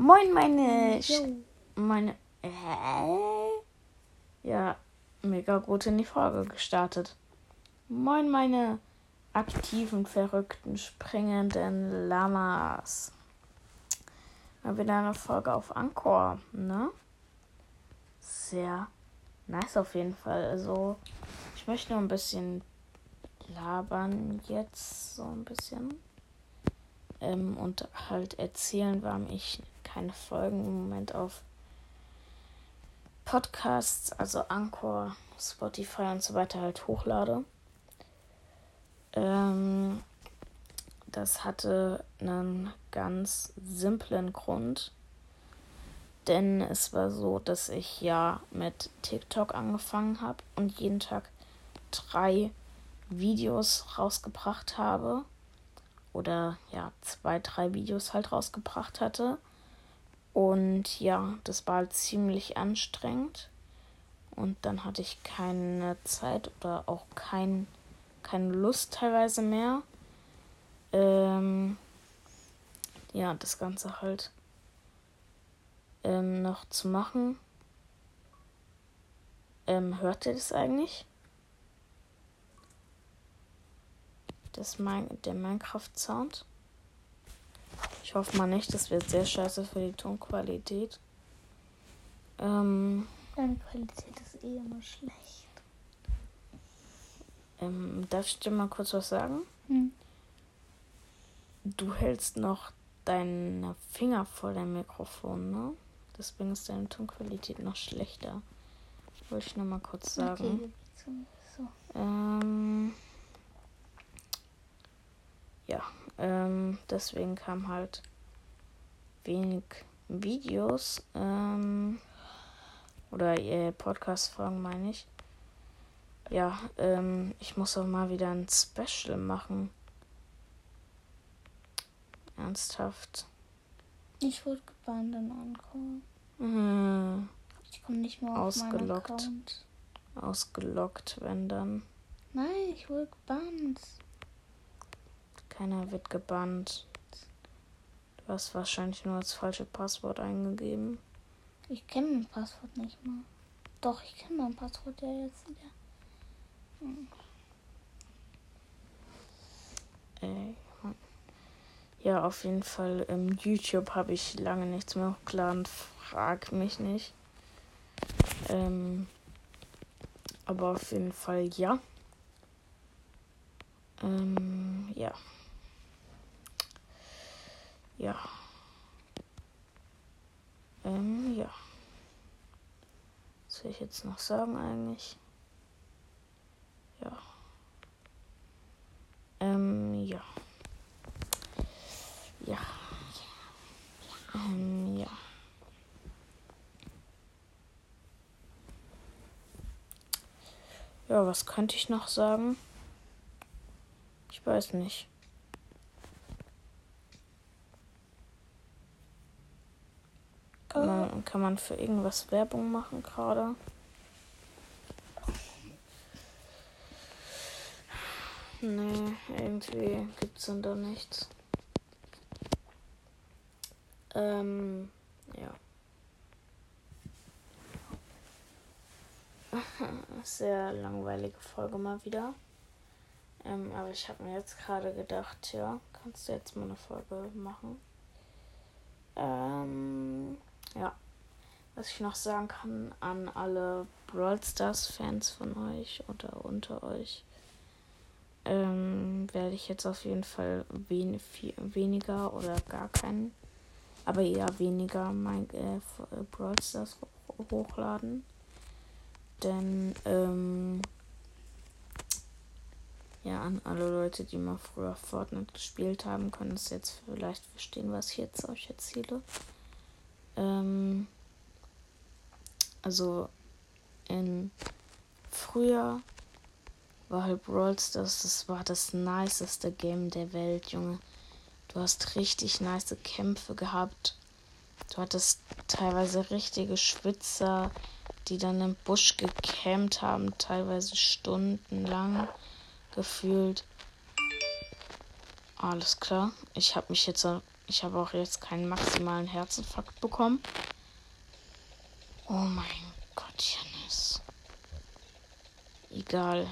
Moin, meine. Sch meine. Hä? Ja, mega gut in die Folge gestartet. Moin, meine aktiven, verrückten, springenden Lamas. Mal wieder eine Folge auf Anchor, ne? Sehr nice auf jeden Fall. Also, ich möchte nur ein bisschen labern jetzt, so ein bisschen. Ähm, und halt erzählen, warum ich keine Folgen im Moment auf Podcasts, also Anchor, Spotify und so weiter halt hochlade. Ähm, das hatte einen ganz simplen Grund. Denn es war so, dass ich ja mit TikTok angefangen habe und jeden Tag drei Videos rausgebracht habe. Oder ja, zwei, drei Videos halt rausgebracht hatte. Und ja, das war halt ziemlich anstrengend. Und dann hatte ich keine Zeit oder auch kein, keine Lust teilweise mehr. Ähm, ja, das Ganze halt ähm, noch zu machen. Ähm, hört ihr das eigentlich? Das mein, der Minecraft-Sound. Ich hoffe mal nicht, das wird sehr scheiße für die Tonqualität. Ähm, Deine Qualität ist eh immer schlecht. Ähm, darf ich dir mal kurz was sagen? Hm. Du hältst noch deine Finger vor dem Mikrofon, ne? Deswegen ist deine Tonqualität noch schlechter. Wollte ich nur mal kurz sagen. Okay, so. Ähm, ja, ähm, deswegen kam halt wenig Videos ähm, oder äh, Podcast-Folgen, meine ich. Ja, ähm, ich muss auch mal wieder ein Special machen. Ernsthaft. Ich wurde gebannt in Anchor. Mhm. Ich komme nicht mehr auf meinen Ausgelockt. Account. Ausgelockt, wenn dann. Nein, ich wurde gebannt. Keiner wird gebannt. Du hast wahrscheinlich nur das falsche Passwort eingegeben. Ich kenne mein Passwort nicht mal. Doch, ich kenne mein Passwort ja jetzt wieder. Ey. Mann. Ja, auf jeden Fall. Im YouTube habe ich lange nichts mehr hochgeladen. Frag mich nicht. Ähm, aber auf jeden Fall ja. Ähm, ja. Ja. Ähm, ja. Was soll ich jetzt noch sagen eigentlich? Ja. Ähm, ja. Ja. Ähm, ja. Ja, was könnte ich noch sagen? Ich weiß nicht. Kann man, kann man für irgendwas Werbung machen gerade? Nee, irgendwie gibt's dann da nichts. Ähm, ja. Sehr langweilige Folge mal wieder. Ähm, aber ich habe mir jetzt gerade gedacht, ja, kannst du jetzt mal eine Folge machen? Ähm, ja. Was ich noch sagen kann an alle Brawl Stars Fans von euch oder unter euch, ähm, werde ich jetzt auf jeden Fall wen viel, weniger oder gar keinen, aber eher weniger mein äh, äh, Brawl Stars ho- hochladen. Denn, ähm, ja, an alle Leute, die mal früher Fortnite gespielt haben, können es jetzt vielleicht verstehen, was ich jetzt euch erzähle. Ähm, also, in früher war halt Brawl Stars, das war das niceste Game der Welt, Junge. Du hast richtig nice Kämpfe gehabt. Du hattest teilweise richtige Schwitzer, die dann im Busch gecampt haben, teilweise stundenlang gefühlt. Alles klar. Ich habe mich jetzt Ich habe auch jetzt keinen maximalen Herzinfarkt bekommen. Oh mein Gott, Janis. Egal.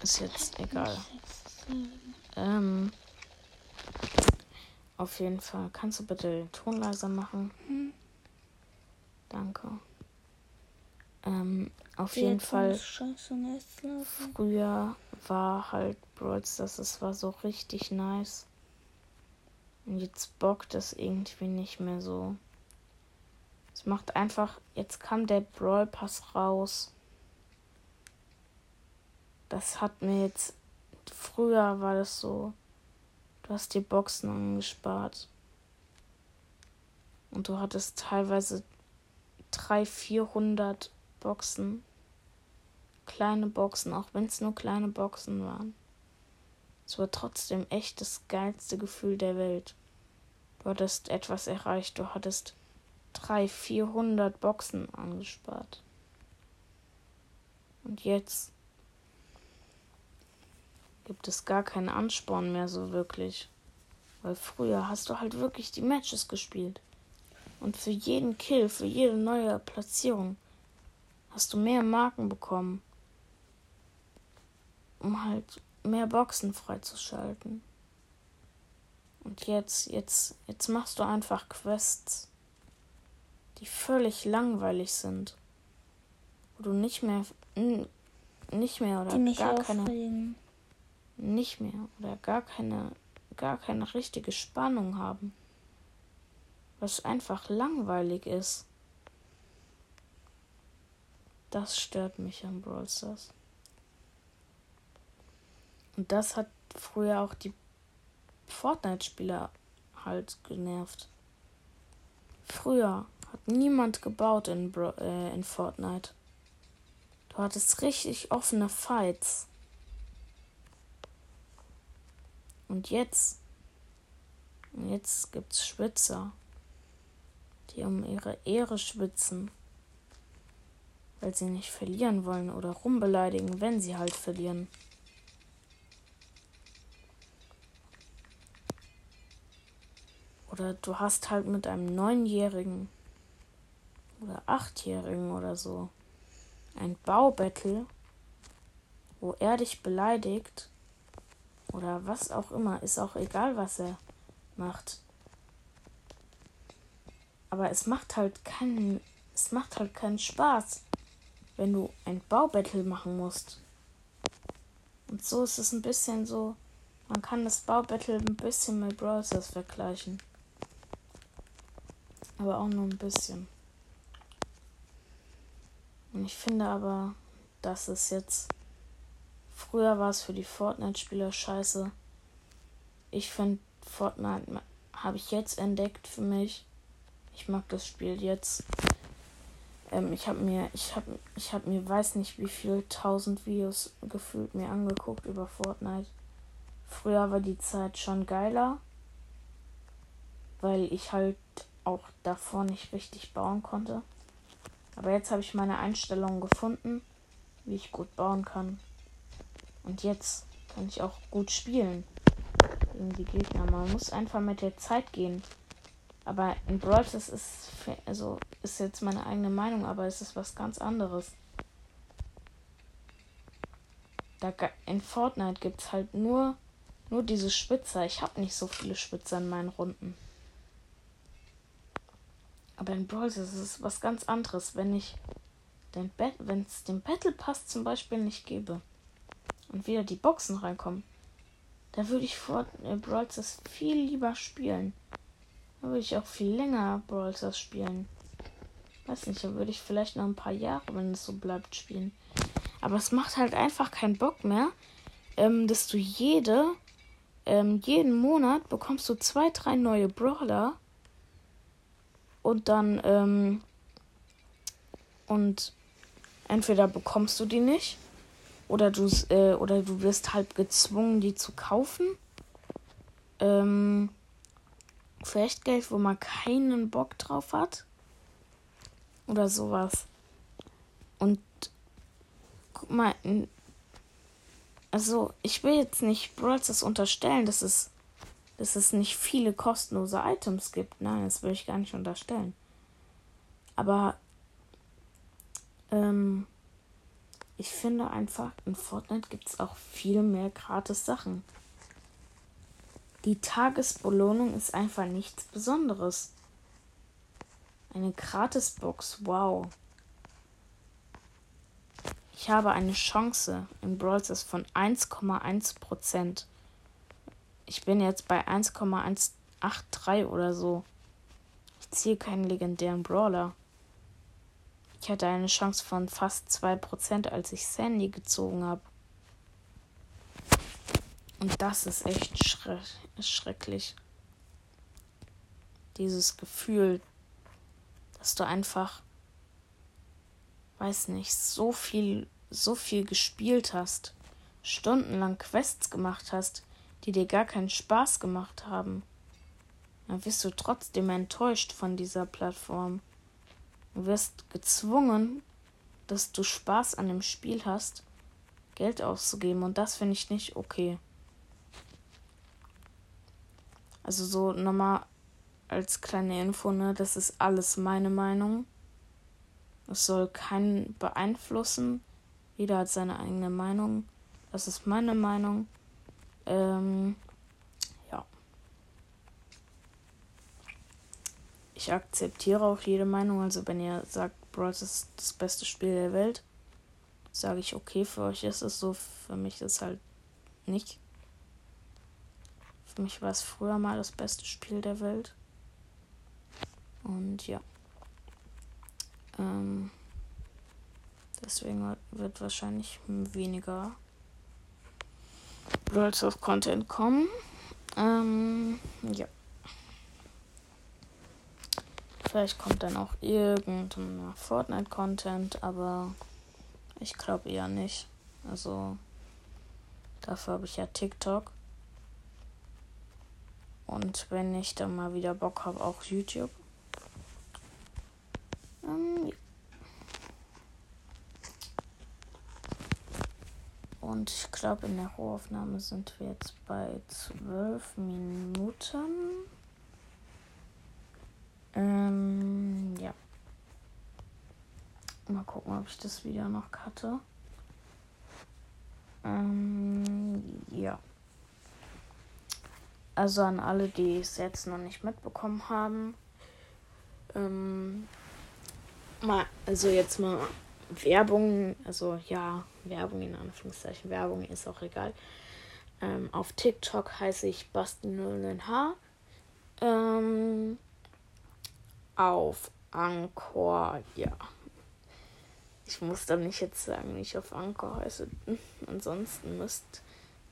Ist jetzt egal. Ähm. Auf jeden Fall. Kannst du bitte den Ton leiser machen? Mhm. Danke. Ähm, auf Wie jeden Fall. Früher war halt Brawl Stars, es war so richtig nice. Und jetzt bockt es irgendwie nicht mehr so. Es macht einfach. Jetzt kam der Brawl Pass raus. Das hat mir jetzt. Früher war das so. Du hast die Boxen angespart. Und du hattest teilweise 300, 400 Boxen. Kleine Boxen, auch wenn es nur kleine Boxen waren. Es war trotzdem echt das geilste Gefühl der Welt. Du hattest etwas erreicht. Du hattest 300, 400 Boxen angespart. Und jetzt gibt es gar keinen Ansporn mehr so wirklich. Weil früher hast du halt wirklich die Matches gespielt. Und für jeden Kill, für jede neue Platzierung hast du mehr Marken bekommen. Um halt mehr Boxen freizuschalten. Und jetzt, jetzt, jetzt machst du einfach Quests, die völlig langweilig sind. Wo du nicht mehr, nicht mehr oder gar keine, nicht mehr oder gar keine, gar keine richtige Spannung haben. Was einfach langweilig ist. Das stört mich an Brawl Stars. Und das hat früher auch die Fortnite-Spieler halt genervt. Früher hat niemand gebaut in, Bro äh, in Fortnite. Du hattest richtig offene Fights. Und jetzt, jetzt gibt's Schwitzer, die um ihre Ehre schwitzen, weil sie nicht verlieren wollen oder rumbeleidigen, wenn sie halt verlieren. Oder du hast halt mit einem Neunjährigen oder Achtjährigen oder so ein Baubattle, wo er dich beleidigt oder was auch immer, ist auch egal, was er macht. Aber es macht halt keinen, es macht halt keinen Spaß, wenn du ein Baubattle machen musst. Und so ist es ein bisschen so, man kann das Baubattle ein bisschen mit Browsers vergleichen. Aber auch nur ein bisschen. Und ich finde aber, dass es jetzt. Früher war es für die Fortnite-Spieler scheiße. Ich finde, Fortnite habe ich jetzt entdeckt für mich. Ich mag das Spiel jetzt. Ähm, ich habe mir, ich habe, ich habe mir, weiß nicht wie viel tausend Videos gefühlt mir angeguckt über Fortnite. Früher war die Zeit schon geiler, weil ich halt auch davor nicht richtig bauen konnte. Aber jetzt habe ich meine Einstellungen gefunden, wie ich gut bauen kann. Und jetzt kann ich auch gut spielen gegen die Gegner. Man muss einfach mit der Zeit gehen. Aber in Brawl das ist also ist jetzt meine eigene Meinung, aber es ist was ganz anderes. Da, in Fortnite gibt es halt nur nur diese Spitzer. Ich habe nicht so viele Spitzer in meinen Runden. Aber in Brawl ist es was ganz anderes, wenn ich den wenn es den Battle Pass zum Beispiel nicht gebe und wieder die Boxen reinkommen, da würde ich vor äh, Brawl Stars viel lieber spielen. Da würde ich auch viel länger Brawl Stars spielen. Weiß nicht, da würde ich vielleicht noch ein paar Jahre, wenn es so bleibt, spielen. Aber es macht halt einfach keinen Bock mehr, ähm, dass du jede, ähm, jeden Monat bekommst du zwei, drei neue Brawler und dann ähm, und entweder bekommst du die nicht oder du äh, oder du wirst halt gezwungen, die zu kaufen. Ähm, für Echtgeld, wo man keinen Bock drauf hat. Oder sowas. Und guck mal, also ich will jetzt nicht Brawls das unterstellen, dass es dass es nicht viele kostenlose Items gibt. Nein, das will ich gar nicht unterstellen. Aber ähm, ich finde einfach, in Fortnite gibt es auch viel mehr gratis Sachen. Die Tagesbelohnung ist einfach nichts Besonderes. Eine Gratisbox, wow. Ich habe eine Chance in Brawl Stars von 1,1%. Ich bin jetzt bei 1,183 oder so. Ich ziehe keinen legendären Brawler. Ich hatte eine Chance von fast 2%, als ich Sandy gezogen habe. Und das ist echt schre schrecklich. Dieses Gefühl, dass du einfach, weiß nicht, so viel, so viel gespielt hast, stundenlang Quests gemacht hast, die dir gar keinen Spaß gemacht haben. Dann wirst du trotzdem enttäuscht von dieser Plattform. Du wirst gezwungen, dass du Spaß an dem Spiel hast, Geld auszugeben. Und das finde ich nicht okay. Also so nochmal als kleine Info, ne, das ist alles meine Meinung. Es soll keinen beeinflussen. Jeder hat seine eigene Meinung. Das ist meine Meinung. Ähm, ja. Ich akzeptiere auch jede Meinung. Also wenn ihr sagt, Brawl ist das beste Spiel der Welt, sage ich, okay, für euch ist es so, für mich ist es halt nicht. Für mich war es früher mal das beste Spiel der Welt. Und ja. Ähm, deswegen wird wahrscheinlich weniger Brawl Stars Content kommen. Ähm, ja. Vielleicht kommt dann auch irgendein Fortnite-Content, aber ich glaube eher nicht. Also dafür habe ich ja TikTok. Und wenn ich dann mal wieder Bock habe, auch YouTube. Ähm, ja. Und ich glaube, in der Rohaufnahme sind wir jetzt bei zwölf Minuten. Ähm, ja. Mal gucken, ob ich das Video noch cutte. Ähm, ja. Also an alle, die es jetzt noch nicht mitbekommen haben. Ähm, mal, also jetzt mal Werbung, also ja, Werbung in Anführungszeichen, Werbung ist auch egal. Ähm, auf TikTok heiße ich Basti00H. Ähm, auf Anchor, ja. Ich muss dann nicht jetzt sagen, wie ich auf Anchor heiße. Ansonsten müsst,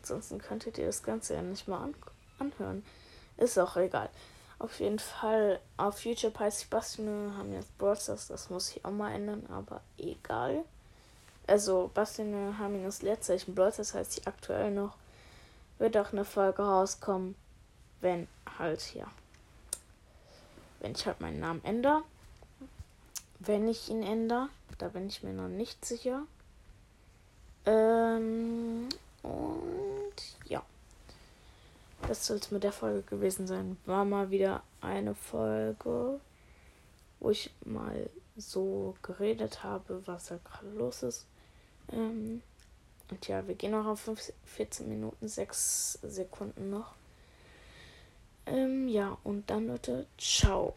ansonsten könntet ihr das Ganze ja nicht mal an, anhören. Ist auch egal. Auf jeden Fall auf YouTube heißt ich Bastian, haben jetzt Broadstars, das muss ich auch mal ändern, aber egal. Also Bastian haben das Leerzeichen Broadstars heißt ich aktuell noch. Wird auch eine Folge rauskommen, wenn halt, ja wenn ich halt meinen Namen ändere. Wenn ich ihn ändere, da bin ich mir noch nicht sicher. Ähm, und ja. Das soll es mit der Folge gewesen sein. War mal wieder eine Folge, wo ich mal so geredet habe, was da gerade los ist. Ähm, und ja, wir gehen noch auf 14 Minuten, 6 Sekunden noch. Ähm, ja, und dann Leute, ciao.